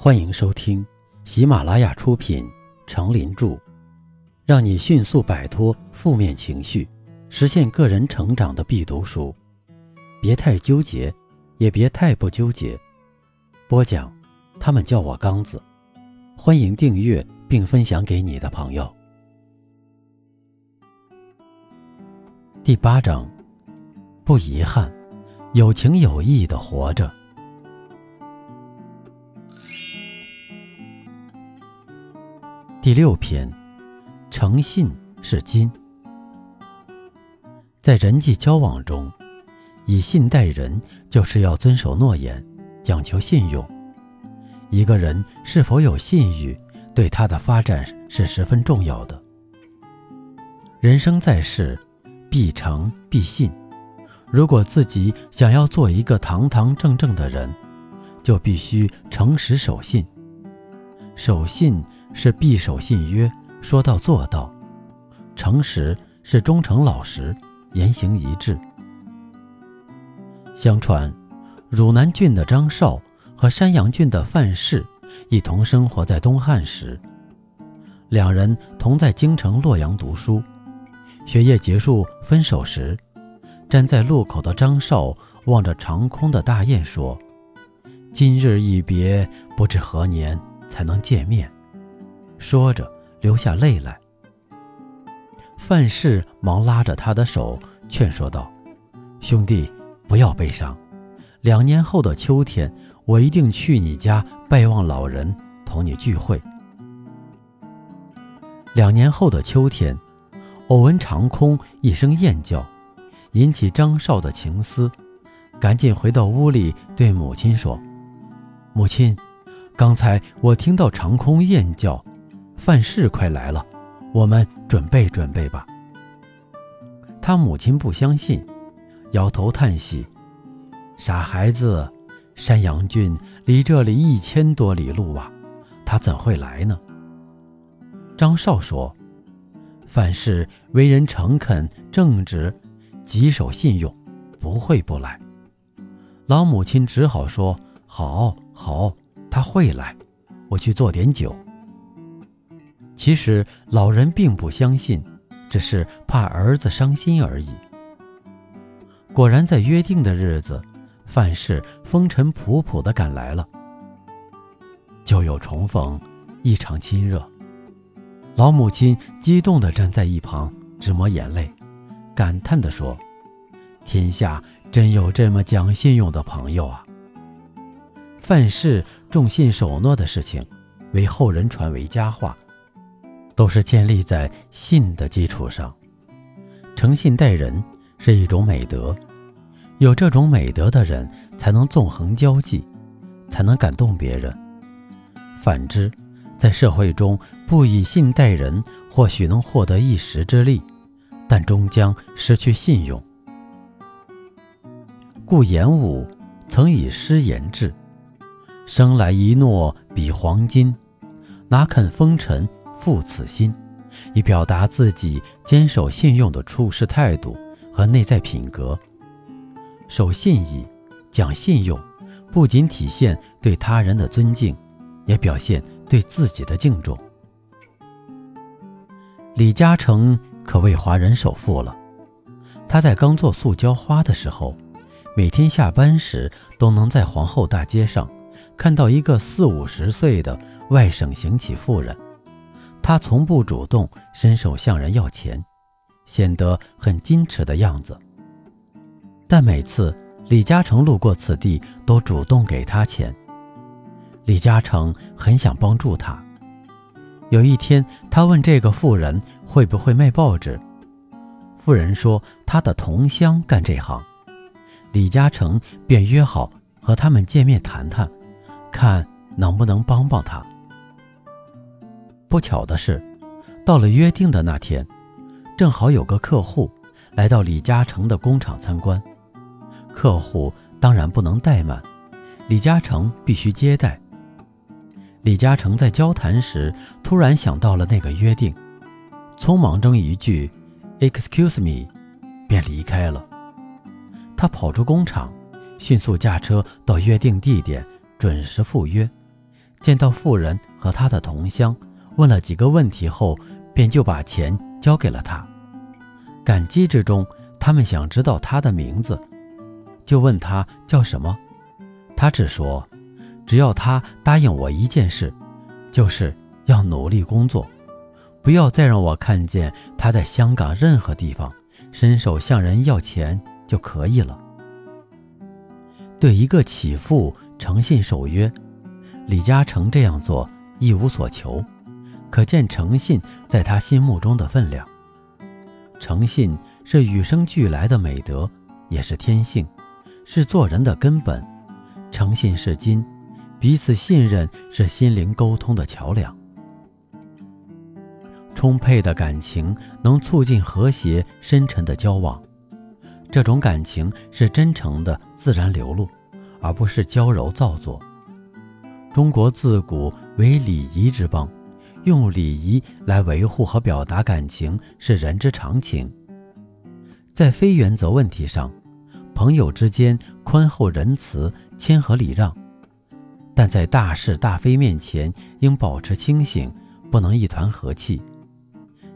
欢迎收听喜马拉雅出品《成林著》，让你迅速摆脱负面情绪，实现个人成长的必读书。别太纠结，也别太不纠结。播讲，他们叫我刚子。欢迎订阅并分享给你的朋友。第八章，不遗憾，有情有义的活着。第六篇，诚信是金。在人际交往中，以信待人，就是要遵守诺言，讲求信用。一个人是否有信誉，对他的发展是十分重要的。人生在世，必诚必信。如果自己想要做一个堂堂正正的人，就必须诚实守信。守信。是必守信约，说到做到；诚实是忠诚老实，言行一致。相传，汝南郡的张绍和山阳郡的范氏一同生活在东汉时，两人同在京城洛阳读书。学业结束分手时，站在路口的张绍望着长空的大雁说：“今日一别，不知何年才能见面。”说着，流下泪来。范氏忙拉着他的手，劝说道：“兄弟，不要悲伤。两年后的秋天，我一定去你家拜望老人，同你聚会。”两年后的秋天，偶闻长空一声雁叫，引起张少的情思，赶紧回到屋里对母亲说：“母亲，刚才我听到长空雁叫。”范氏快来了，我们准备准备吧。他母亲不相信，摇头叹息：“傻孩子，山阳郡离这里一千多里路啊，他怎会来呢？”张少说：“范氏为人诚恳正直，极守信用，不会不来。”老母亲只好说：“好，好，他会来，我去做点酒。”其实老人并不相信，只是怕儿子伤心而已。果然，在约定的日子，范氏风尘仆仆地赶来了。旧友重逢，异常亲热。老母亲激动地站在一旁，直抹眼泪，感叹地说：“天下真有这么讲信用的朋友啊！”范氏重信守诺的事情，为后人传为佳话。都是建立在信的基础上，诚信待人是一种美德，有这种美德的人才能纵横交际，才能感动别人。反之，在社会中不以信待人，或许能获得一时之利，但终将失去信用。故颜武曾以诗言志：“生来一诺比黄金，哪肯风尘。”负此心，以表达自己坚守信用的处事态度和内在品格。守信义、讲信用，不仅体现对他人的尊敬，也表现对自己的敬重。李嘉诚可谓华人首富了。他在刚做塑胶花的时候，每天下班时都能在皇后大街上看到一个四五十岁的外省行乞妇人。他从不主动伸手向人要钱，显得很矜持的样子。但每次李嘉诚路过此地，都主动给他钱。李嘉诚很想帮助他。有一天，他问这个妇人会不会卖报纸，妇人说他的同乡干这行。李嘉诚便约好和他们见面谈谈，看能不能帮帮他。不巧的是，到了约定的那天，正好有个客户来到李嘉诚的工厂参观。客户当然不能怠慢，李嘉诚必须接待。李嘉诚在交谈时突然想到了那个约定，匆忙中一句 “excuse me”，便离开了。他跑出工厂，迅速驾车到约定地点，准时赴约。见到妇人和他的同乡，问了几个问题后，便就把钱交给了他。感激之中，他们想知道他的名字，就问他叫什么。他只说，只要他答应我一件事，就是要努力工作，不要再让我看见他在香港任何地方伸手向人要钱就可以了。对一个乞妇诚信守约。李嘉诚这样做一无所求，可见诚信在他心目中的分量。诚信是与生俱来的美德，也是天性，是做人的根本。诚信是金，彼此信任是心灵沟通的桥梁。充沛的感情能促进和谐深沉的交往，这种感情是真诚的自然流露，而不是娇柔造作。中国自古为礼仪之邦，用礼仪来维护和表达感情是人之常情。在非原则问题上，朋友之间宽厚仁慈、谦和礼让；但在大是大非面前，应保持清醒，不能一团和气。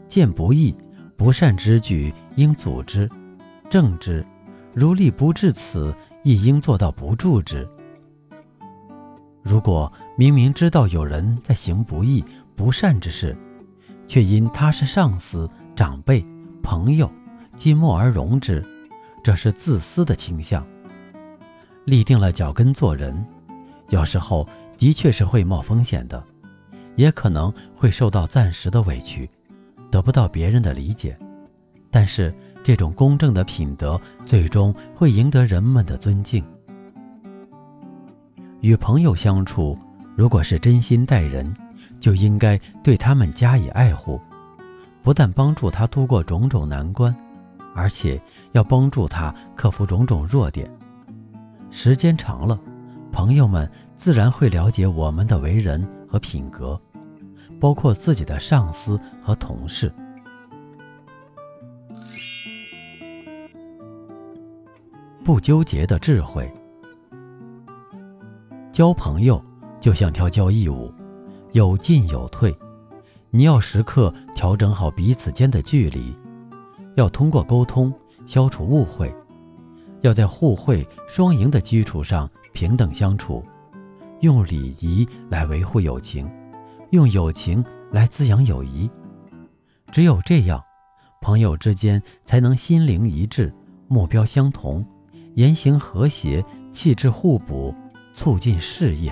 见不义、不善之举，应阻之、正之；如力不至此，亦应做到不助之。如果明明知道有人在行不义、不善之事，却因他是上司、长辈、朋友，既默而容之，这是自私的倾向。立定了脚跟做人，有时候的确是会冒风险的，也可能会受到暂时的委屈，得不到别人的理解。但是这种公正的品德，最终会赢得人们的尊敬。与朋友相处，如果是真心待人，就应该对他们加以爱护，不但帮助他度过种种难关，而且要帮助他克服种种弱点。时间长了，朋友们自然会了解我们的为人和品格，包括自己的上司和同事。不纠结的智慧。交朋友就像跳交谊舞，有进有退，你要时刻调整好彼此间的距离，要通过沟通消除误会，要在互惠双赢的基础上平等相处，用礼仪来维护友情，用友情来滋养友谊。只有这样，朋友之间才能心灵一致，目标相同，言行和谐，气质互补。促进事业。